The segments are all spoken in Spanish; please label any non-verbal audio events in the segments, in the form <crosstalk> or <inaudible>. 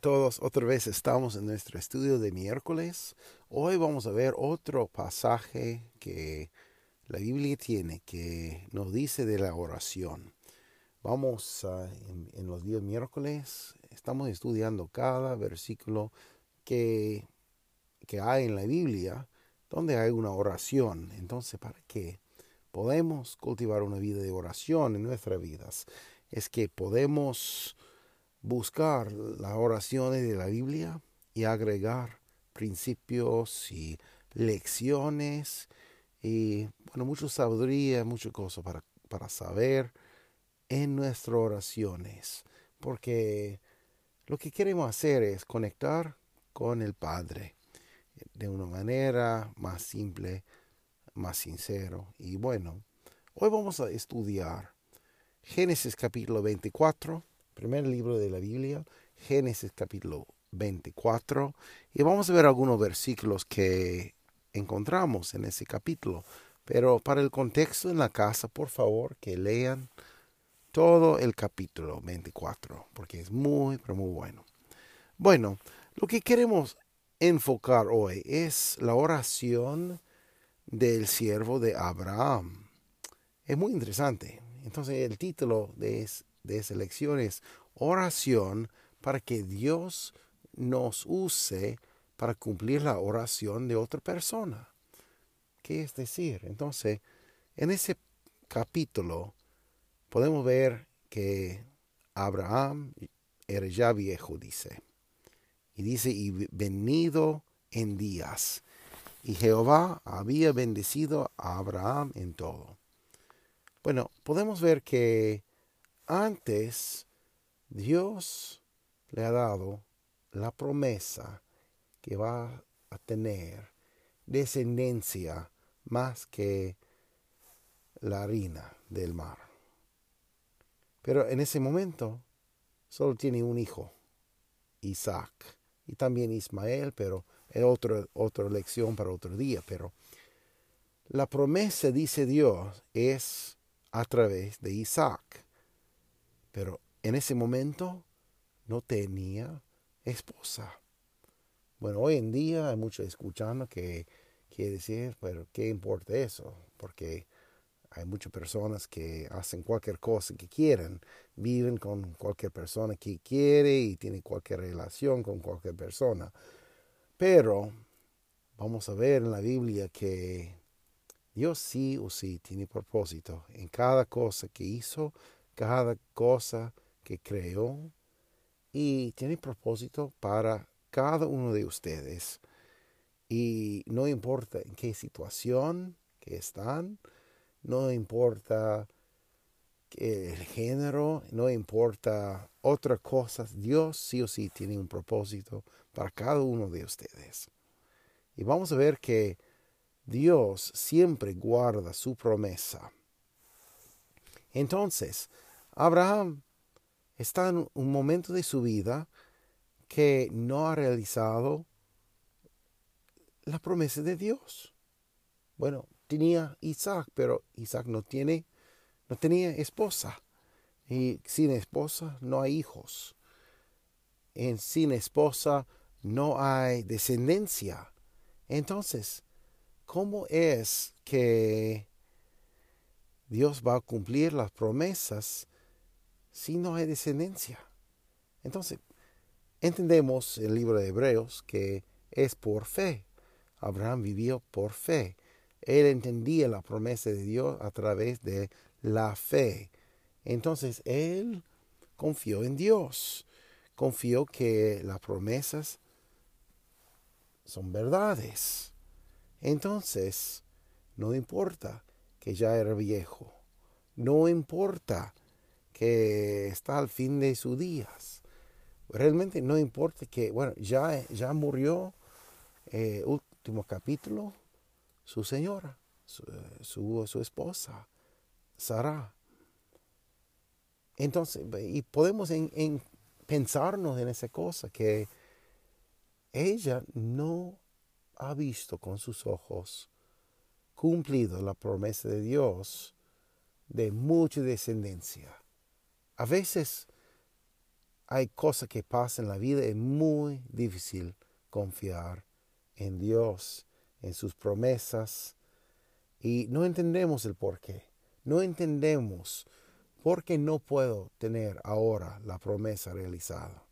Todos, otra vez estamos en nuestro estudio de miércoles. Hoy vamos a ver otro pasaje que la Biblia tiene que nos dice de la oración. Vamos en, en, los días miércoles, estamos estudiando cada versículo que, que hay en la Biblia donde hay una oración. Entonces, para que podemos cultivar una vida de oración en nuestras vidas, es que podemos buscar las oraciones de la Biblia y agregar principios y lecciones y bueno, mucha sabiduría, muchas cosas para, para saber en nuestras oraciones. Porque lo que queremos hacer es conectar con el Padre de una manera más simple, más sincero. Y bueno, hoy vamos a estudiar Génesis capítulo 24 primer libro de la Biblia, Génesis capítulo 24, y vamos a ver algunos versículos que encontramos en ese capítulo. Pero para el contexto en la casa, por favor, que lean todo el capítulo 24, porque es muy, pero muy bueno. Bueno, lo que queremos enfocar hoy es la oración del siervo de Abraham. Es muy interesante. Entonces el título de, de esa lección es oración para que Dios nos use para cumplir la oración de otra persona. ¿Qué es decir? Entonces, en ese capítulo podemos ver que Abraham era ya viejo, dice. Y dice, y venido en días. Y Jehová había bendecido a Abraham en todo. Bueno, podemos ver que antes Dios le ha dado la promesa que va a tener descendencia más que la harina del mar. Pero en ese momento solo tiene un hijo, Isaac, y también Ismael, pero es otra, otra lección para otro día. Pero la promesa, dice Dios, es a través de Isaac. Pero en ese momento no tenía esposa. Bueno, hoy en día hay muchos escuchando que quiere decir, pero ¿qué importa eso? Porque hay muchas personas que hacen cualquier cosa que quieren, viven con cualquier persona que quiere y tienen cualquier relación con cualquier persona. Pero vamos a ver en la Biblia que Dios sí o sí tiene propósito en cada cosa que hizo, cada cosa que creó y tiene propósito para cada uno de ustedes. Y no importa en qué situación que están, no importa el género, no importa otras cosas, Dios sí o sí tiene un propósito para cada uno de ustedes. Y vamos a ver que Dios siempre guarda su promesa. Entonces, Abraham está en un momento de su vida que no ha realizado la promesa de Dios. Bueno, tenía Isaac, pero Isaac no tiene no tenía esposa. Y sin esposa no hay hijos. En sin esposa no hay descendencia. Entonces, ¿cómo es que Dios va a cumplir las promesas si no hay descendencia? Entonces, entendemos el libro de Hebreos que es por fe. Abraham vivió por fe. Él entendía la promesa de Dios a través de la fe. Entonces, él confió en Dios. Confió que las promesas son verdades. Entonces, no importa que ya era viejo. No importa que está al fin de sus días. Realmente no importa que, bueno, ya, ya murió eh, último capítulo, su señora, su, su, esposa, Sara. Entonces, y podemos en, pensarnos en esa cosa, que ella no ha visto con sus ojos cumplido la promesa de Dios de mucha descendencia. A veces hay cosas que pasan en la vida, es muy difícil confiar en Dios, en sus promesas, y no entendemos el por qué. No entendemos por qué no puedo tener ahora la promesa realizada.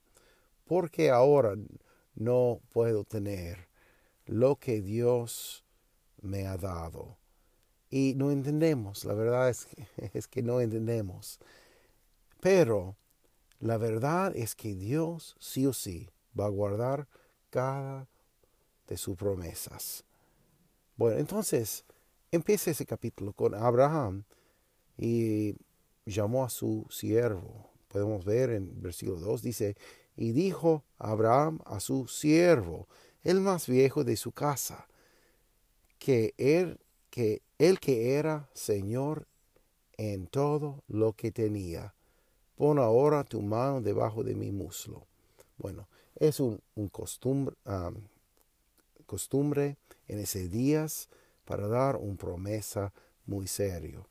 ¿Por qué ahora no puedo tener lo que Dios me ha dado? Y no entendemos, la verdad es <laughs> es que no entendemos. Pero la verdad es que Dios sí o sí va a guardar cada de sus promesas. Bueno, entonces empieza ese capítulo con Abraham y llamó a su siervo. Podemos ver en versículo 2, dice, y dijo Abraham a su siervo, el más viejo de su casa, que él que, él que era Señor en todo lo que tenía, pon ahora tu mano debajo de mi muslo. Bueno, es un, costumbre, costumbre en ese días para dar una promesa muy serio.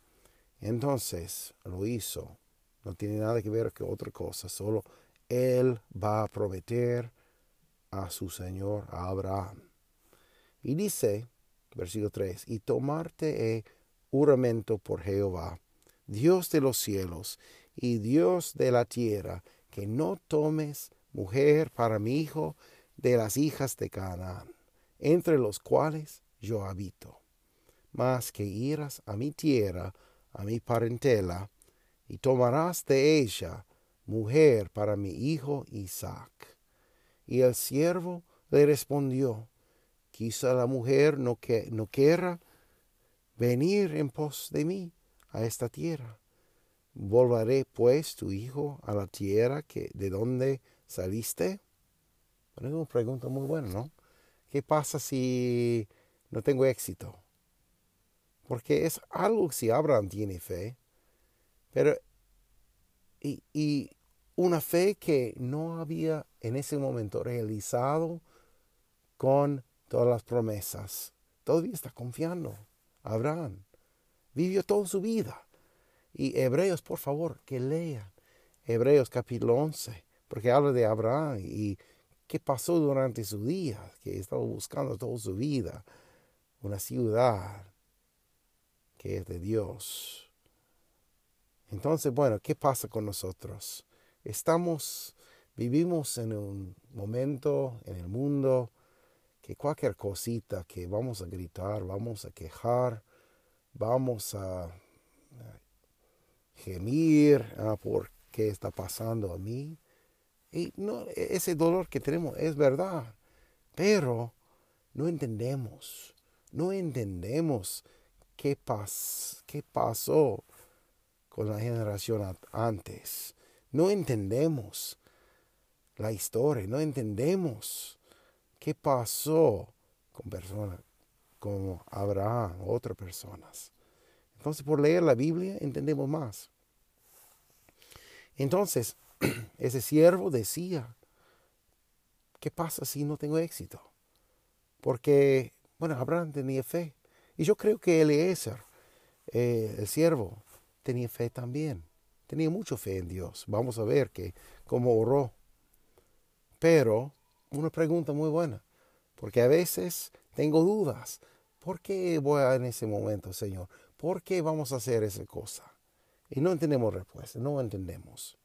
Entonces lo hizo. No tiene nada que ver con otra cosa, solo él va a prometer a su Señor, Abraham. Y dice, versículo 3, y tomarte he juramento por Jehová, Dios de los cielos y Dios de la tierra, que no tomes mujer para mi hijo de las hijas de Canaán entre los cuales yo habito, mas que irás a mi tierra, a mi parentela, y tomarás de ella mujer para mi hijo Isaac. Y el siervo le respondió, quizá la mujer no, que, no quiera venir en pos de mí a esta tierra. ¿Volveré pues tu hijo a la tierra que, de donde saliste? Bueno, es una pregunta muy buena, ¿no? ¿Qué pasa si no tengo éxito? Porque es algo que si Abraham tiene fe, pero y, y una fe que no había en ese momento realizado con todas las promesas. Todavía está confiando. Abraham vivió toda su vida. Y Hebreos, por favor, que lean Hebreos capítulo 11, porque habla de Abraham y qué pasó durante su día, que estaba buscando toda su vida una ciudad que es de Dios. Entonces, bueno, ¿qué pasa con nosotros? Estamos, vivimos en un momento en el mundo que cualquier cosita que vamos a gritar, vamos a quejar, vamos a gemir ah, por qué está pasando a mí, y no, e, ese dolor que tenemos es verdad, pero no entendemos, no entendemos qué, qué pasó con la generación antes. No entendemos la historia, no entendemos qué pasó con personas como Abraham, otras personas. Entonces, por leer la Biblia entendemos más. Entonces, <clears throat> ese siervo decía, ¿qué pasa si no tengo éxito? Porque, bueno, Abraham tenía fe. Y yo creo que Eliezer, eh, el siervo, tenía fe también. Tenía mucha fe en Dios. Vamos a ver que cómo oró. Pero una pregunta muy buena, porque a veces tengo dudas. ¿Por qué voy a en ese momento, Señor? ¿Por qué vamos a hacer esa cosa? Y no entendemos respuesta, no entendemos.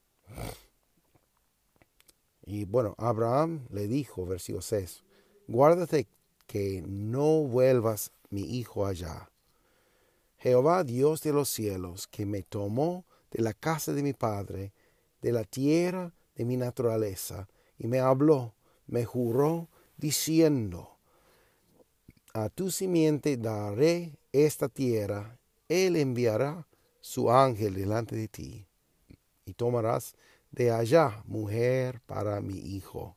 Y bueno, Abraham le dijo, versículo 6, guárdate que no vuelvas mi hijo allá. Jehová Dios de los cielos, que me tomó de la casa de mi padre, de la tierra de mi naturaleza, y me habló, me juró, diciendo, a tu simiente daré esta tierra, él enviará su ángel delante de ti, y tomarás de allá mujer para mi hijo.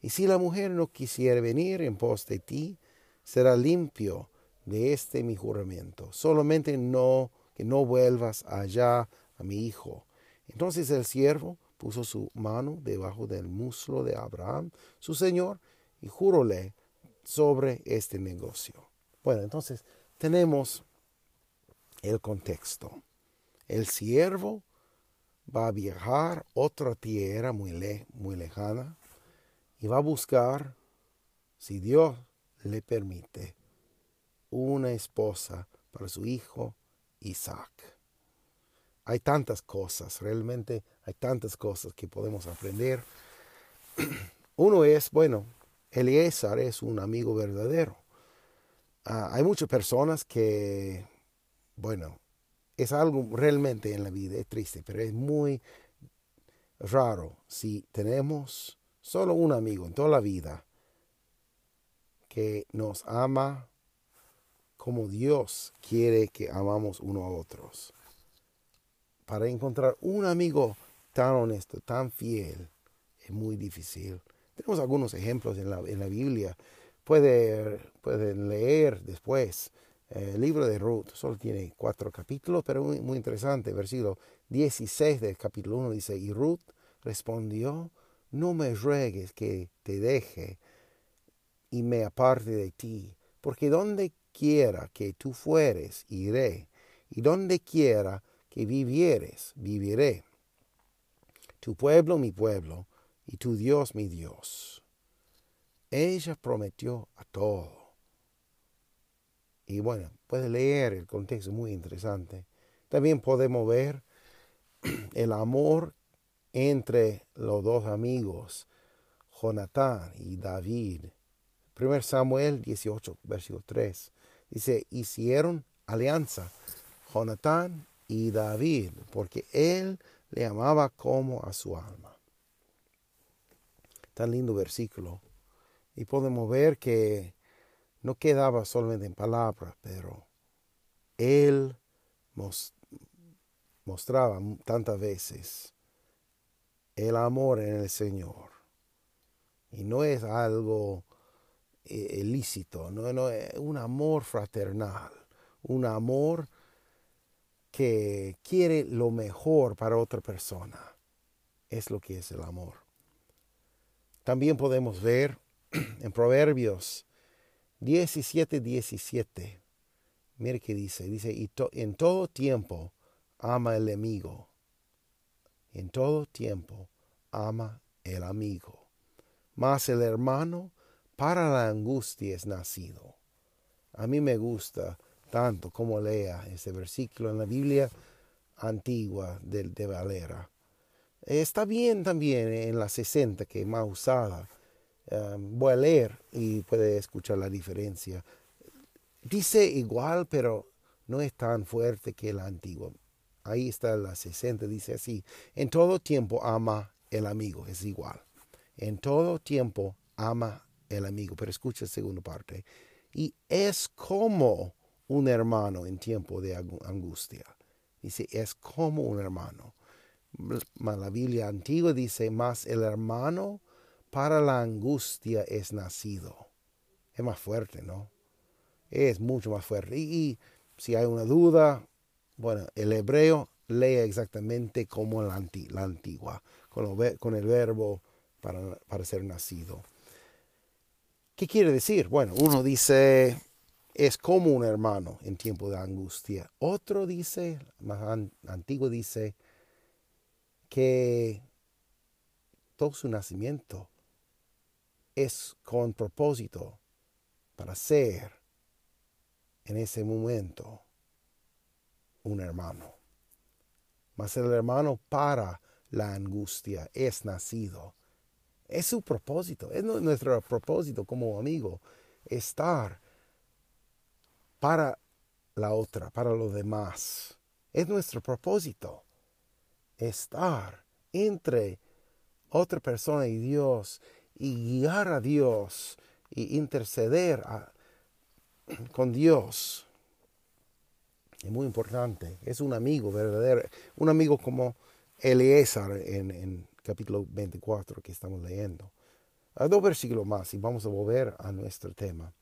Y si la mujer no quisiera venir en pos de ti, será limpio de este mi juramento. Solamente no que no vuelvas allá a mi hijo. Entonces el siervo puso su mano debajo del muslo de Abraham, su señor, y juróle sobre este negocio. Bueno, entonces tenemos el contexto. El siervo va a viajar otra tierra muy, muy lejana y va a buscar, si Dios le permite, una esposa para su hijo Isaac. Hay tantas cosas, realmente hay tantas cosas que podemos aprender. <clears throat> Uno es, bueno, Eliezer es un amigo verdadero. Ah, hay muchas personas que, bueno, es algo realmente en la vida, es triste, pero es muy raro si tenemos solo un amigo en toda la vida que nos ama como Dios quiere que amamos uno a otros. Para encontrar un amigo tan honesto, tan fiel, es muy difícil. Tenemos algunos ejemplos en la, en la Biblia. Puede, pueden leer después el libro de Ruth. Solo tiene cuatro capítulos, pero muy, muy interesante. Versículo 16 del capítulo 1 dice, y Ruth respondió, no me ruegues que te deje y me aparte de ti, porque donde quiera que tú fueres, iré, y donde quiera que vivieres, viviré. Tu pueblo, mi pueblo, y tu Dios, mi Dios. Ella prometió a todo. Y bueno, puede leer el contexto muy interesante. También podemos ver <clears throat> el amor entre los dos amigos, Jonatán y David. 1 Samuel 18, versículo 3. Dice, hicieron alianza Jonatán y David, porque él le amaba como a su alma. Tan lindo versículo. Y podemos ver que no quedaba solamente en palabras, pero él mostraba tantas veces el amor en el Señor. Y no es algo eh, ilícito, no, no, es un amor fraternal, un amor que quiere lo mejor para otra persona. Es lo que es el amor. También podemos ver <clears throat> en Proverbios 17, 17. Mire que dice, dice, y en todo tiempo ama el amigo. En todo tiempo ama el amigo. Mas el hermano para la angustia es nacido. A mí me gusta tanto como lea ese versículo en la Biblia antigua de, de Valera. Está bien también en la 60 que es más usada. Um, voy a leer y puede escuchar la diferencia. Dice igual, pero no es tan fuerte que la antigua. Ahí está la 60, dice así. En todo tiempo ama el amigo, es igual. En todo tiempo ama el amigo, pero escucha la segunda parte. Y es como un hermano en tiempo de angustia. Dice, es como un hermano. La Biblia antigua dice, más el hermano para la angustia es nacido. Es más fuerte, ¿no? Es mucho más fuerte. Y, si hay una duda, bueno, el hebreo lee exactamente como la, antigua, con, el verbo para, para ser nacido. ¿Qué quiere decir? Bueno, uno dice, es como un hermano en tiempo de angustia. Otro dice, más antiguo dice, que todo su nacimiento es con propósito para ser en ese momento un hermano. Mas el hermano para la angustia es nacido es su propósito, es nuestro propósito como amigo, estar para la otra, para los demás. Es nuestro propósito, estar entre otra persona y Dios y guiar a Dios y interceder con Dios. Es muy importante. Es un amigo verdadero. Un amigo como Eliezer en, en capítulo 24 que estamos leyendo. A dos versículos más y vamos a volver a nuestro tema.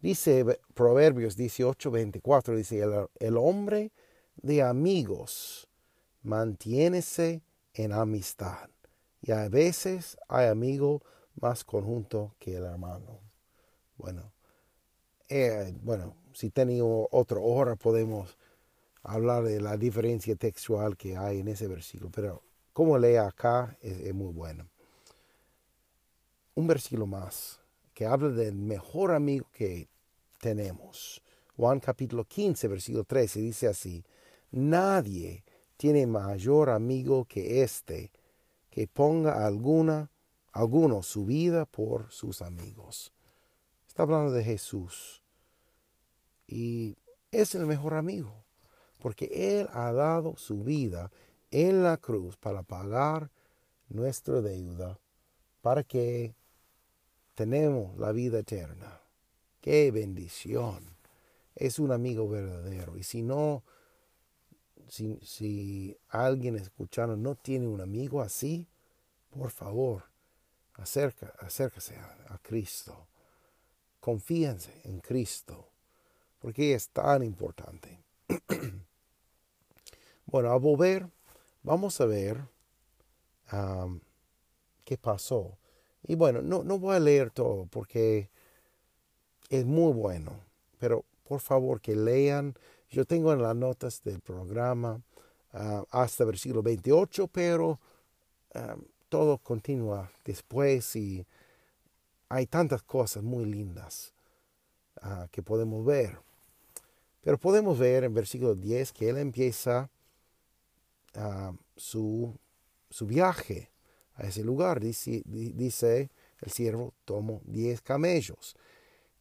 Dice Proverbios 18, 24, dice, el, el hombre de amigos mantiénese en amistad. Y a veces hay amigo más conjunto que el hermano. Bueno, eh, bueno, si tenemos otra hora podemos hablar de la diferencia textual que hay en ese versículo, pero como lee acá es, muy bueno. Un versículo más que habla del mejor amigo que tenemos. Juan capítulo 15, versículo 13 dice así, nadie tiene mayor amigo que este, que ponga alguna, alguno su vida por sus amigos. Está hablando de Jesús. Y es el mejor amigo, porque Él ha dado su vida en la cruz para pagar nuestra deuda, para que tenemos la vida eterna. ¡Qué bendición! Es un amigo verdadero. Y si no, si, si alguien escuchando no tiene un amigo así, por favor, acerca, acércase a, Cristo. Confíense en Cristo, porque es tan importante. <clears throat> bueno, a volver Vamos a ver qué pasó. Y bueno, no, no voy a leer todo porque es muy bueno, pero por favor que lean. Yo tengo en las notas del programa uh, hasta versículo 28, pero todo continúa después y hay tantas cosas muy lindas ah, que podemos ver. Pero podemos ver en versículo 10 que él empieza su, su, viaje a ese lugar. Dice, dice el siervo, tomó diez camellos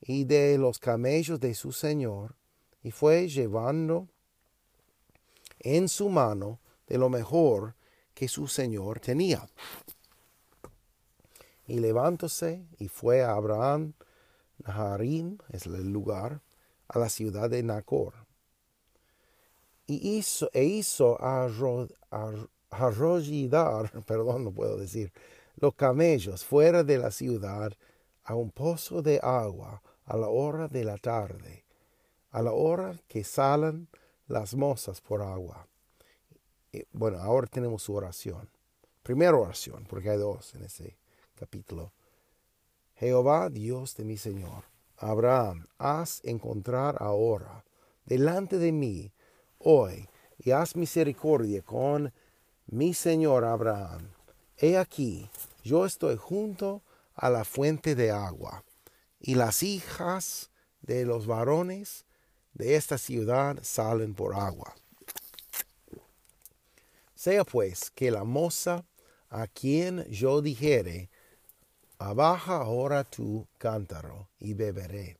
y de los camellos de su señor y fue llevando en su mano de lo mejor que su señor tenía. Y levantóse y fue a Abraham, Naharim es el lugar, a la ciudad de Nacor y hizo, e hizo <laughs> perdón, no puedo decir, los camellos fuera de la ciudad a un pozo de agua a la hora de la tarde, a la hora que salen las mozas por agua. bueno, ahora tenemos su oración. Primera oración, porque hay dos en ese capítulo. Jehová, Dios de mi Señor, Abraham, haz encontrar ahora delante de mí hoy y haz misericordia con mi Señor Abraham. He aquí, yo estoy junto a la fuente de agua, y las hijas de los varones de esta ciudad salen por agua. Sea pues que la moza a quien yo dijere, abaja ahora tu cántaro y beberé.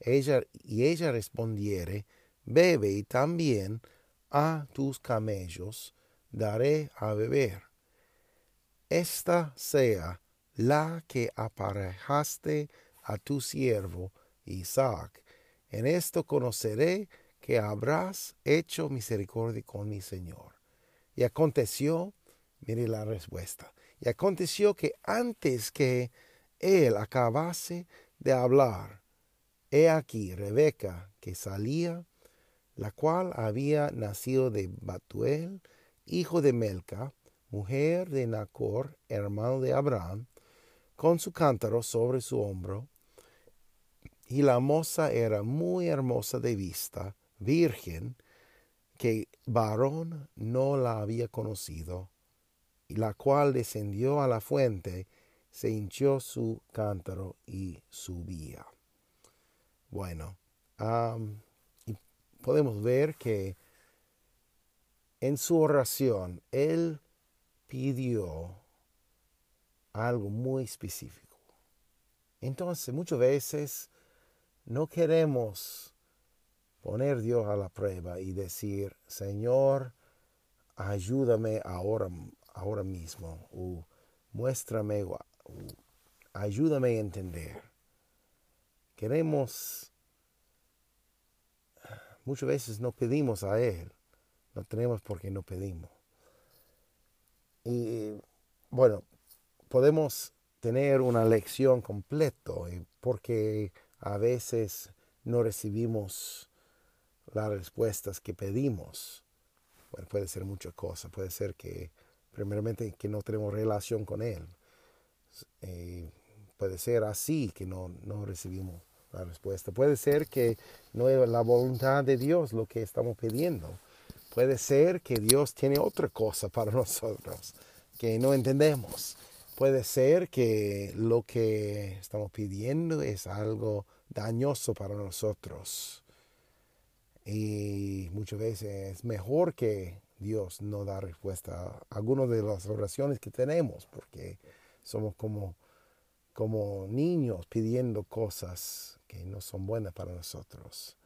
Ella, y ella respondiere, bebe y también a tus camellos daré a beber. Esta sea la que aparejaste a tu siervo Isaac. En esto conoceré que habrás hecho misericordia con mi Señor. Y aconteció, mire la respuesta, y aconteció que antes que él acabase de hablar, he aquí Rebeca que salía la cual había nacido de Batuel, hijo de Melca, mujer de Nacor, hermano de Abraham, con su cántaro sobre su hombro. Y la moza era muy hermosa de vista, virgen, que varón no la había conocido, la cual descendió a la fuente, se hinchó su cántaro y subía. Bueno, podemos ver que en su oración él pidió algo muy específico. Entonces muchas veces no queremos poner a Dios a la prueba y decir, Señor, ayúdame ahora, ahora mismo, o muéstrame, o ayúdame a entender. Queremos Muchas veces no pedimos a Él, no tenemos porque no pedimos. Y bueno, podemos tener una lección completo, eh, porque a veces no recibimos las respuestas que pedimos. Bueno, puede ser muchas cosas. Puede ser que, primeramente, que no tenemos relación con Él. Eh, puede ser así que no, no recibimos la respuesta. Puede ser que no es la voluntad de Dios lo que estamos pidiendo. Puede ser que Dios tiene otra cosa para <laughs> nosotros que no entendemos. Puede ser que lo que estamos pidiendo es algo dañoso para nosotros. Y muchas veces es mejor que Dios no da respuesta a algunas de las oraciones que tenemos, porque somos como, como niños pidiendo cosas que no son buenas para nosotros.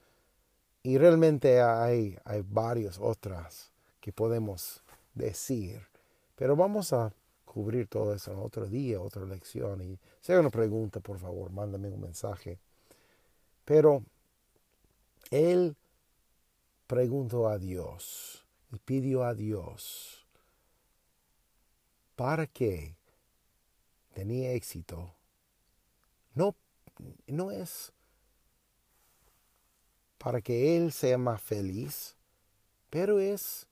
Y realmente hay, hay varias otras que podemos decir, pero vamos a cubrir todo eso en otro día, otra lección. Y si una pregunta, por favor, mándame un mensaje. Pero él preguntó a Dios y pidió a Dios para que tenía éxito. No, no es para que él sea más feliz, pero es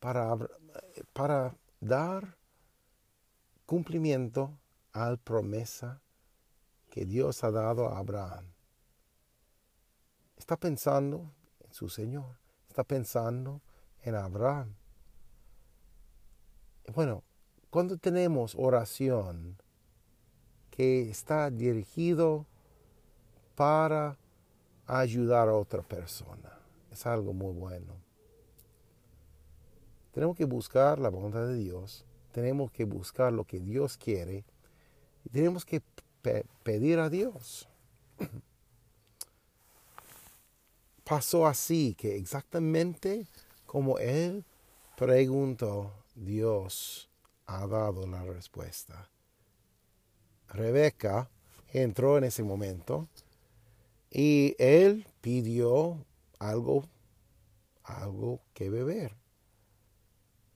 para, para dar cumplimiento a la promesa que Dios ha dado a Abraham. Está pensando en su Señor, está pensando en Abraham. Bueno, cuando tenemos oración que está dirigido para ayudar a otra persona, es algo muy bueno. Tenemos que buscar la voluntad de Dios tenemos que buscar lo que Dios quiere y tenemos que pedir a Dios. <clears throat> Pasó así que exactamente como Él preguntó, Dios ha dado la respuesta. Rebeca entró en ese momento y él pidió algo, algo que beber.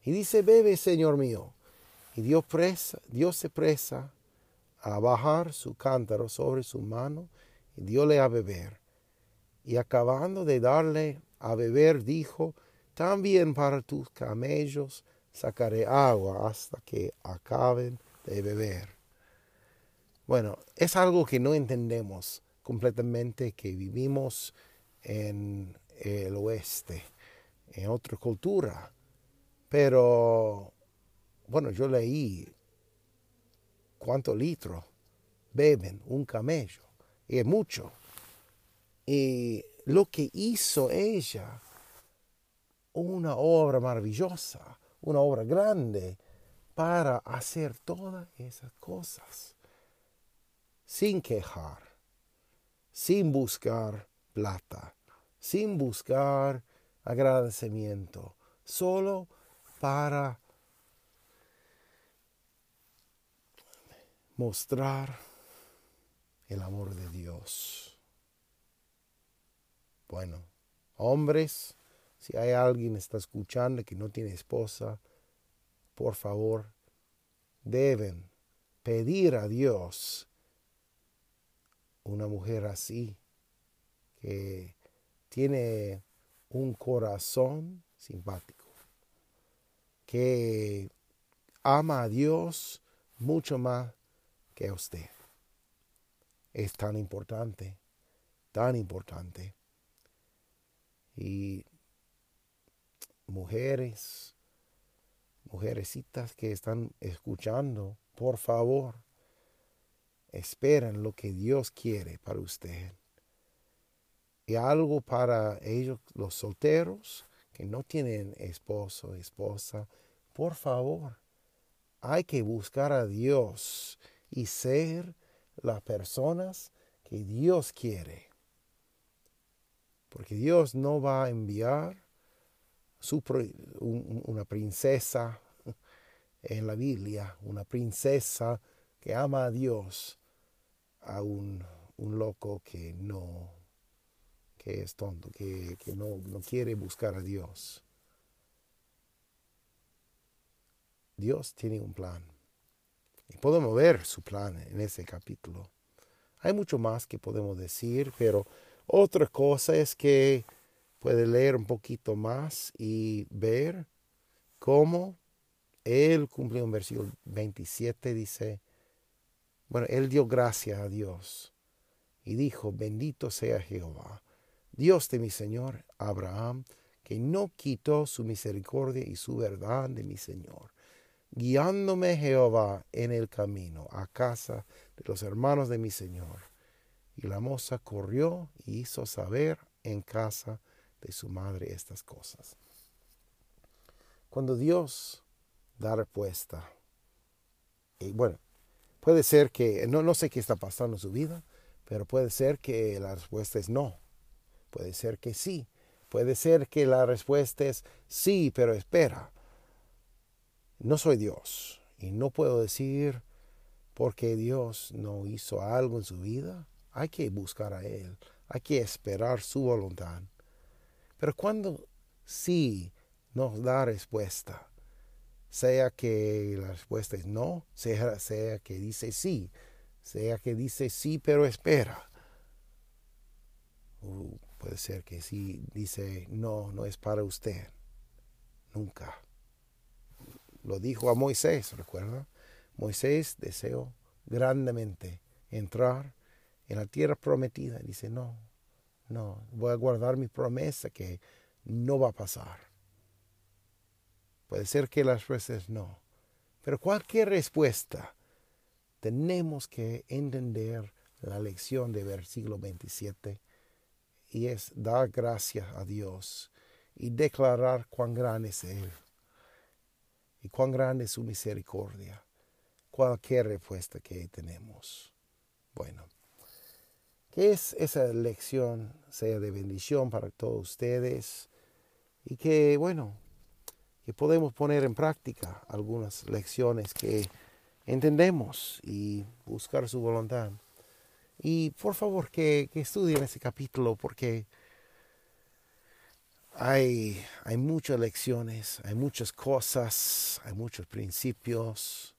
Y dice, bebe, Señor mío. Y Dios, presa, Dios se presa a bajar su cántaro sobre su mano y diole a beber. Y acabando de darle a beber, dijo, también para tus camellos sacaré agua hasta que acaben de beber. Bueno, es algo que no entendemos completamente, que vivimos en el oeste, en otra cultura. Pero bueno, yo leí cuántos litros beben un camello, y es mucho. Y lo que hizo ella, una obra maravillosa, una obra grande, para hacer todas esas cosas, sin quejar, sin buscar plata, sin buscar agradecimiento, solo para mostrar el amor de Dios. Bueno, hombres, si hay alguien que está escuchando que no tiene esposa, por favor, deben pedir a Dios una mujer así, que tiene un corazón simpático, que ama a Dios mucho más que usted. Es tan importante, tan importante. Y mujeres, mujerecitas que están escuchando, por favor, esperen lo que Dios quiere para usted. Y algo para ellos, los solteros, que no tienen esposo, esposa, por favor, hay que buscar a Dios y ser las personas que Dios quiere. Porque Dios no va a enviar una princesa en la Biblia, una princesa que ama a Dios, a un, loco que no, que es tonto, que, que no, no quiere buscar a Dios. Dios tiene un plan. Y podemos ver su plan en ese capítulo. Hay mucho más que podemos decir, pero otra cosa es que puede leer un poquito más y ver cómo él cumplió un versículo 27, dice, bueno, él dio gracias a Dios y dijo, bendito sea Jehová, Dios de mi Señor Abraham, que no quitó su misericordia y su verdad de mi Señor, guiándome Jehová en el camino a casa de los hermanos de mi Señor. Y la moza corrió y hizo saber en casa de su madre estas cosas. Cuando Dios da respuesta, y bueno, puede ser que, no, no sé qué está pasando en su vida, pero puede ser que la respuesta es no, puede ser que sí, puede ser que la respuesta es sí, pero espera. No soy Dios y no puedo decir porque Dios no hizo algo en su vida. Hay que buscar a Él, hay que esperar su voluntad. Pero cuando sí nos da respuesta, sea que la respuesta es no, sea, que dice sí, sea que dice sí, pero espera. Uh, puede ser que sí dice no, no es para usted. Nunca. Lo dijo a Moisés, ¿recuerda? Moisés deseó grandemente entrar en la tierra prometida. Dice, no, no, voy a guardar mi promesa que no va a pasar. Puede ser que la respuesta es no. Pero cualquier respuesta, tenemos que entender la lección de versículo 27 y es dar gracias a Dios y declarar cuán grande es Él y cuán grande es su misericordia. Cualquier respuesta que tenemos. Bueno, es esa lección sea de bendición para todos ustedes y que, bueno, que podemos poner en práctica algunas lecciones que entendemos y buscar su voluntad. Y por favor que, que estudien ese capítulo porque hay, hay muchas lecciones, hay muchas cosas, hay muchos principios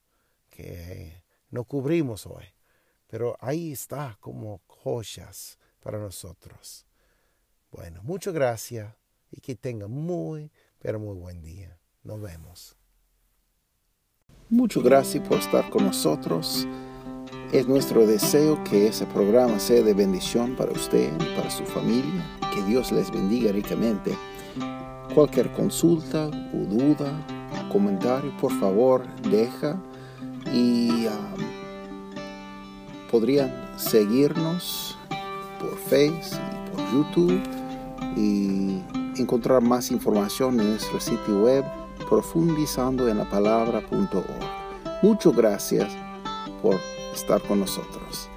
que no cubrimos hoy. Pero ahí está como joyas para nosotros. Bueno, muchas gracias y que tenga muy, pero muy buen día. Nos vemos. Muchas gracias por estar con nosotros. Es nuestro deseo que ese programa sea de bendición para usted para su familia. Que Dios les bendiga ricamente. Cualquier consulta o duda, comentario, por favor, deja y um, podrían seguirnos por Facebook por YouTube y encontrar más información en nuestro sitio web profundizando en la palabra.org. Muchas gracias por estar con nosotros.